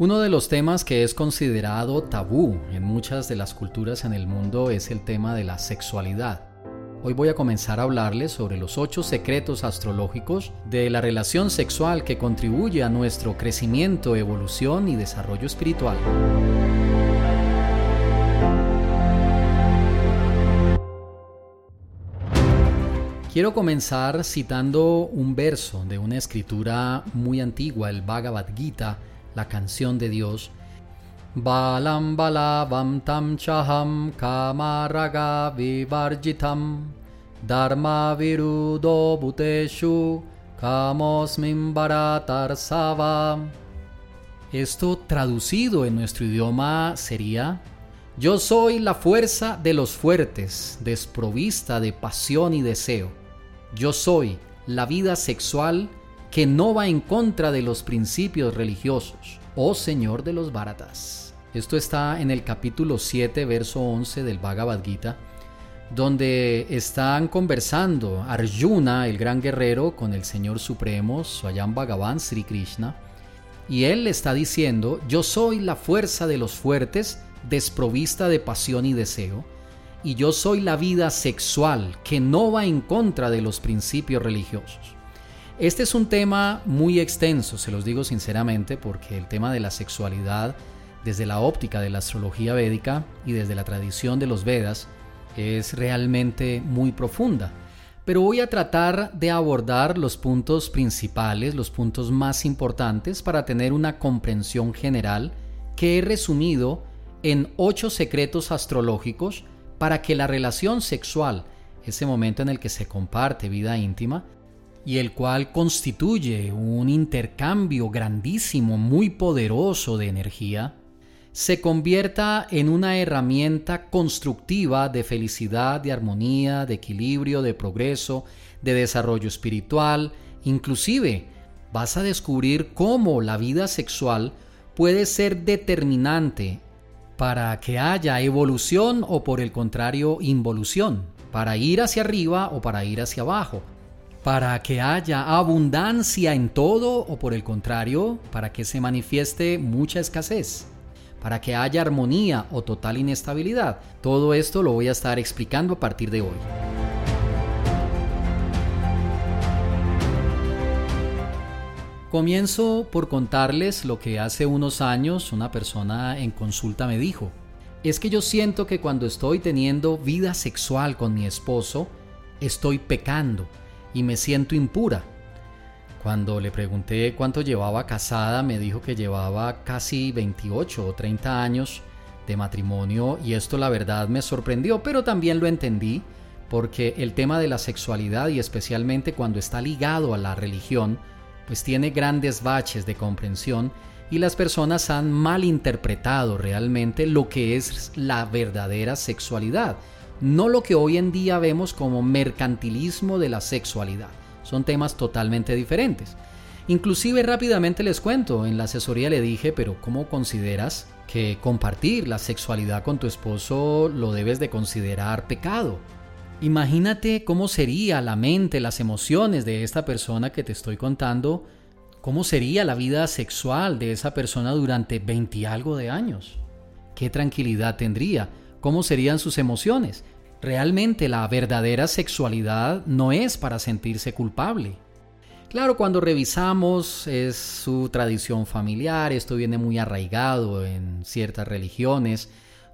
Uno de los temas que es considerado tabú en muchas de las culturas en el mundo es el tema de la sexualidad. Hoy voy a comenzar a hablarles sobre los ocho secretos astrológicos de la relación sexual que contribuye a nuestro crecimiento, evolución y desarrollo espiritual. Quiero comenzar citando un verso de una escritura muy antigua, el Bhagavad Gita, la canción de Dios. Balam balavam tam chaham kamaraga vivarjitam dharma virudo buteshu kamosmin sava. Esto traducido en nuestro idioma sería Yo soy la fuerza de los fuertes, desprovista de pasión y deseo. Yo soy la vida sexual que no va en contra de los principios religiosos, oh Señor de los Bharatas. Esto está en el capítulo 7, verso 11 del Bhagavad Gita, donde están conversando Arjuna, el gran guerrero, con el Señor Supremo, Swayam Bhagavan Sri Krishna, y él le está diciendo, yo soy la fuerza de los fuertes, desprovista de pasión y deseo, y yo soy la vida sexual que no va en contra de los principios religiosos. Este es un tema muy extenso, se los digo sinceramente, porque el tema de la sexualidad, desde la óptica de la astrología védica y desde la tradición de los Vedas, es realmente muy profunda. Pero voy a tratar de abordar los puntos principales, los puntos más importantes para tener una comprensión general que he resumido en ocho secretos astrológicos para que la relación sexual, ese momento en el que se comparte vida íntima, y el cual constituye un intercambio grandísimo, muy poderoso de energía, se convierta en una herramienta constructiva de felicidad, de armonía, de equilibrio, de progreso, de desarrollo espiritual, inclusive vas a descubrir cómo la vida sexual puede ser determinante para que haya evolución o por el contrario involución, para ir hacia arriba o para ir hacia abajo, para que haya abundancia en todo o por el contrario, para que se manifieste mucha escasez, para que haya armonía o total inestabilidad. Todo esto lo voy a estar explicando a partir de hoy. Comienzo por contarles lo que hace unos años una persona en consulta me dijo. Es que yo siento que cuando estoy teniendo vida sexual con mi esposo, estoy pecando y me siento impura. Cuando le pregunté cuánto llevaba casada, me dijo que llevaba casi 28 o 30 años de matrimonio y esto la verdad me sorprendió, pero también lo entendí porque el tema de la sexualidad y especialmente cuando está ligado a la religión, pues tiene grandes baches de comprensión y las personas han malinterpretado realmente lo que es la verdadera sexualidad no lo que hoy en día vemos como mercantilismo de la sexualidad. Son temas totalmente diferentes. Inclusive rápidamente les cuento, en la asesoría le dije, pero ¿cómo consideras que compartir la sexualidad con tu esposo lo debes de considerar pecado? Imagínate cómo sería la mente, las emociones de esta persona que te estoy contando, cómo sería la vida sexual de esa persona durante 20 y algo de años. ¿Qué tranquilidad tendría? Cómo serían sus emociones. Realmente la verdadera sexualidad no es para sentirse culpable. Claro, cuando revisamos es su tradición familiar, esto viene muy arraigado en ciertas religiones,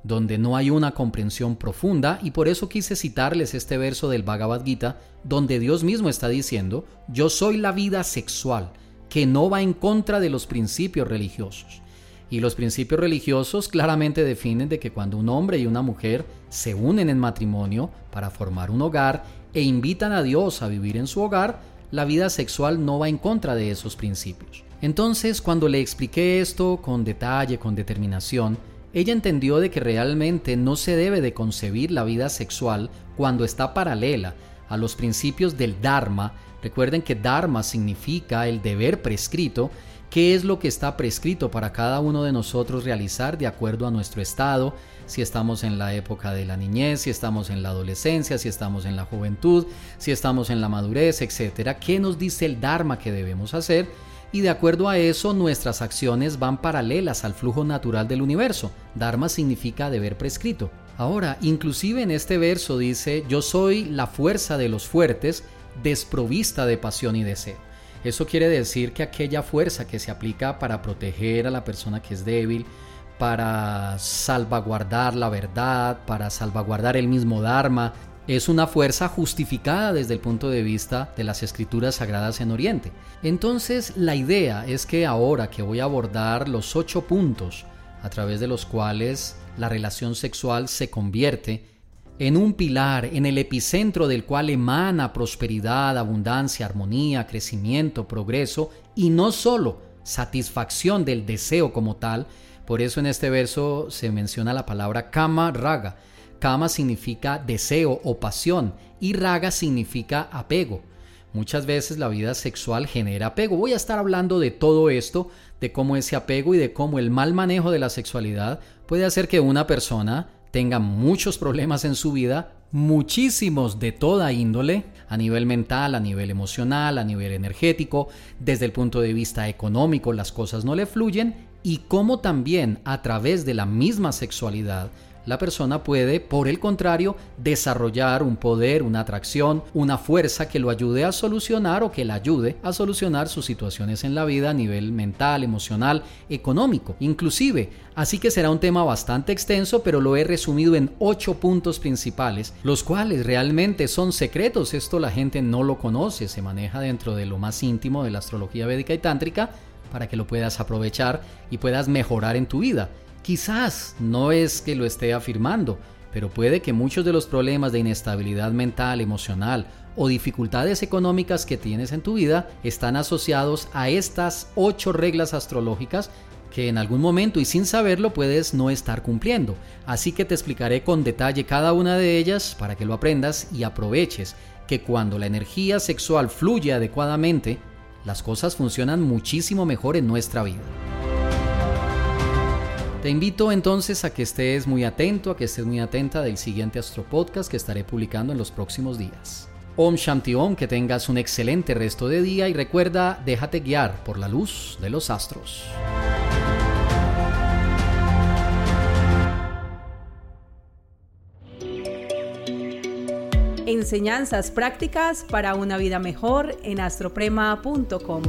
donde no hay una comprensión profunda y por eso quise citarles este verso del Bhagavad Gita, donde Dios mismo está diciendo, yo soy la vida sexual, que no va en contra de los principios religiosos. Y los principios religiosos claramente definen de que cuando un hombre y una mujer se unen en matrimonio para formar un hogar e invitan a Dios a vivir en su hogar, la vida sexual no va en contra de esos principios. Entonces, cuando le expliqué esto con detalle, con determinación, ella entendió de que realmente no se debe de concebir la vida sexual cuando está paralela a los principios del Dharma. Recuerden que Dharma significa el deber prescrito qué es lo que está prescrito para cada uno de nosotros realizar de acuerdo a nuestro estado, si estamos en la época de la niñez, si estamos en la adolescencia, si estamos en la juventud, si estamos en la madurez, etcétera. ¿Qué nos dice el Dharma que debemos hacer? y de acuerdo a eso nuestras acciones van paralelas al flujo natural del universo. Dharma significa deber prescrito. Ahora, inclusive en este verso dice, yo soy la fuerza de los fuertes, desprovista de pasión y deseo. Eso quiere decir que aquella fuerza que se aplica para proteger a la persona que es débil, para salvaguardar la verdad, para salvaguardar el mismo Dharma, es una fuerza justificada desde el punto de vista de las escrituras sagradas en Oriente. Entonces la idea es que ahora que voy a abordar los ocho puntos a través de los cuales la relación sexual se convierte en un pilar, en el epicentro del cual emana prosperidad, abundancia, armonía, crecimiento, progreso y no solo satisfacción del deseo como tal. Por eso en este verso se menciona la palabra kama raga. Kama significa deseo o pasión y raga significa apego. Muchas veces la vida sexual genera apego. Voy a estar hablando de todo esto, de cómo ese apego y de cómo el mal manejo de la sexualidad puede hacer que una persona tenga muchos problemas en su vida, muchísimos de toda índole, a nivel mental, a nivel emocional, a nivel energético, desde el punto de vista económico las cosas no le fluyen y cómo también a través de la misma sexualidad la persona puede, por el contrario, desarrollar un poder, una atracción, una fuerza que lo ayude a solucionar o que le ayude a solucionar sus situaciones en la vida a nivel mental, emocional, económico, inclusive. Así que será un tema bastante extenso, pero lo he resumido en ocho puntos principales, los cuales realmente son secretos. Esto la gente no lo conoce, se maneja dentro de lo más íntimo de la astrología védica y tántrica para que lo puedas aprovechar y puedas mejorar en tu vida. Quizás no es que lo esté afirmando, pero puede que muchos de los problemas de inestabilidad mental, emocional o dificultades económicas que tienes en tu vida están asociados a estas ocho reglas astrológicas que en algún momento y sin saberlo puedes no estar cumpliendo. Así que te explicaré con detalle cada una de ellas para que lo aprendas y aproveches que cuando la energía sexual fluye adecuadamente, las cosas funcionan muchísimo mejor en nuestra vida. Te invito entonces a que estés muy atento, a que estés muy atenta del siguiente Astro Podcast que estaré publicando en los próximos días. Om Shanti Om, que tengas un excelente resto de día y recuerda, déjate guiar por la luz de los astros. Enseñanzas prácticas para una vida mejor en astroprema.com.